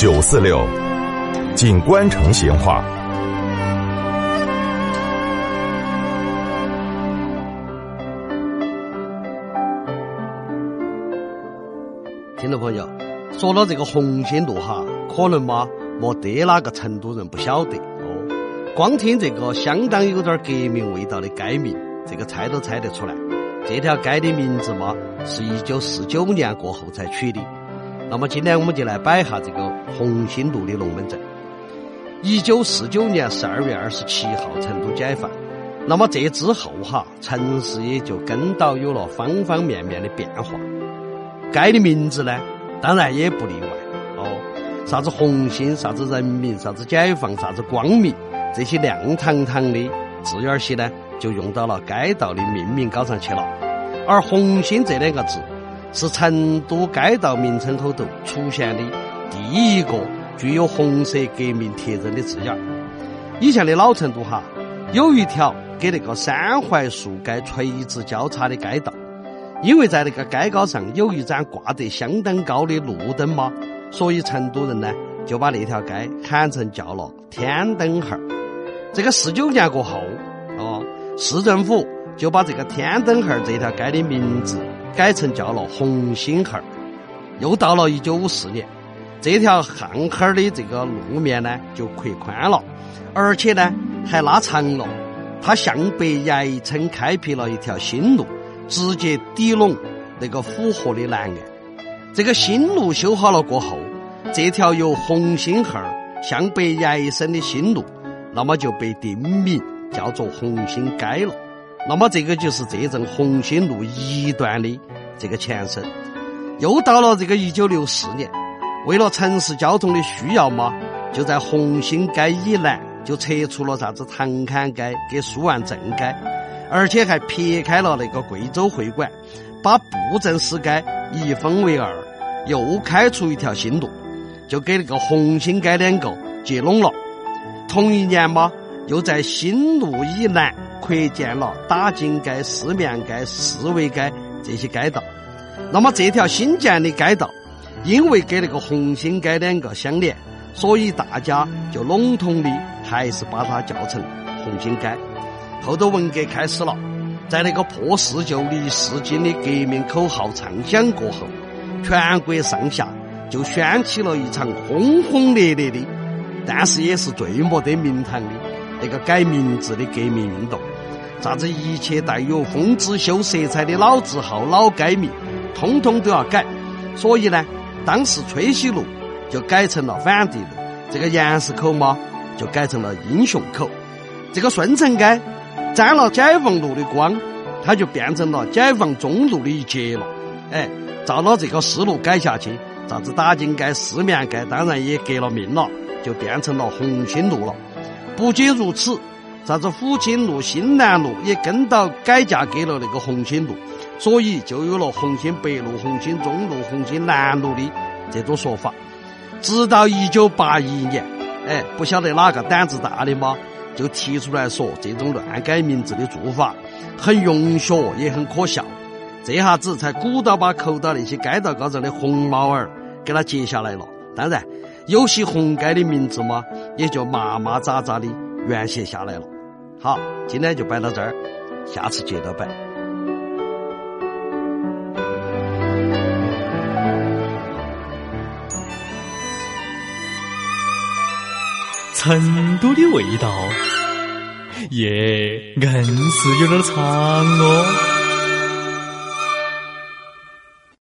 九四六，锦官城闲话。听众朋友，说到这个红星路哈，可能嘛没得哪个成都人不晓得哦。光听这个相当有点革命味道的街名，这个猜都猜得出来。这条街的名字嘛，是一九四九年过后才取的。那么今天我们就来摆一下这个红星路的龙门阵。一九四九年十二月二十七号，成都解放。那么这之后哈，城市也就跟到有了方方面面的变化。街的名字呢，当然也不例外哦。啥子红星，啥子人民，啥子解放，啥子光明，这些亮堂堂的字眼儿些呢，就用到了街道的命名稿上去了。而红星这两个字，是成都街道名称后头出现的第一个具有红色革命特征的字眼。以前的老成都哈，有一条跟那个三槐树街垂直交叉的街道。因为在那个街高上有一盏挂得相当高的路灯嘛，所以成都人呢就把那条街喊成叫了天灯巷。这个四九年过后，哦，市政府就把这个天灯巷这条街的名字改成叫了红星巷。又到了一九五四年，这条巷巷的这个路面呢就扩宽了，而且呢还拉长了，它向北延伸开辟了一条新路。直接抵拢那个府河的南岸。这个新路修好了过后，这条由红星巷向北延伸的新路，那么就被定名叫做红星街了。那么这个就是这阵红星路一段的这个前身。又到了这个一九六四年，为了城市交通的需要嘛，就在红星街以南就拆除了啥子唐坎街跟苏万镇街。而且还撇开了那个贵州会馆，把布政使街一分为二，又开出一条新路，就给那个红星街两个接拢了。同一年嘛，又在新路以南扩建了打井街、四面街、四维街这些街道。那么这条新建的街道，因为跟那个红星街两个相连，所以大家就笼统的还是把它叫成红星街。后头文革开始了，在那个破四旧立四新的革命口号唱响过后，全国上下就掀起了一场轰轰烈烈的，但是也是最没得名堂的那个改名字的革命运动。啥子一切带有封之秀色彩的老字号、老街名，通通都要改。所以呢，当时吹西路就改成了反帝路，这个严市口嘛就改成了英雄口，这个顺城街。沾了解放路的光，它就变成了解放中路的一截了。哎，照了这个思路改下去，啥子打井街、四面街，当然也革了命了，就变成了红星路了。不仅如此，啥子抚青路、新南路也跟到改嫁给了那个红星路，所以就有了红星北路、红星中路、红星南路的这种说法。直到一九八一年，哎，不晓得哪个胆子大的吗？就提出来说，这种乱改名字的做法很用学，也很可笑。这下子才鼓捣把扣到那些街道高上的红帽儿给他揭下来了。当然，有些红街的名字嘛，也就麻麻扎扎的原写下来了。好，今天就摆到这儿，下次接着摆。成都的味道，耶，硬是有点长哦。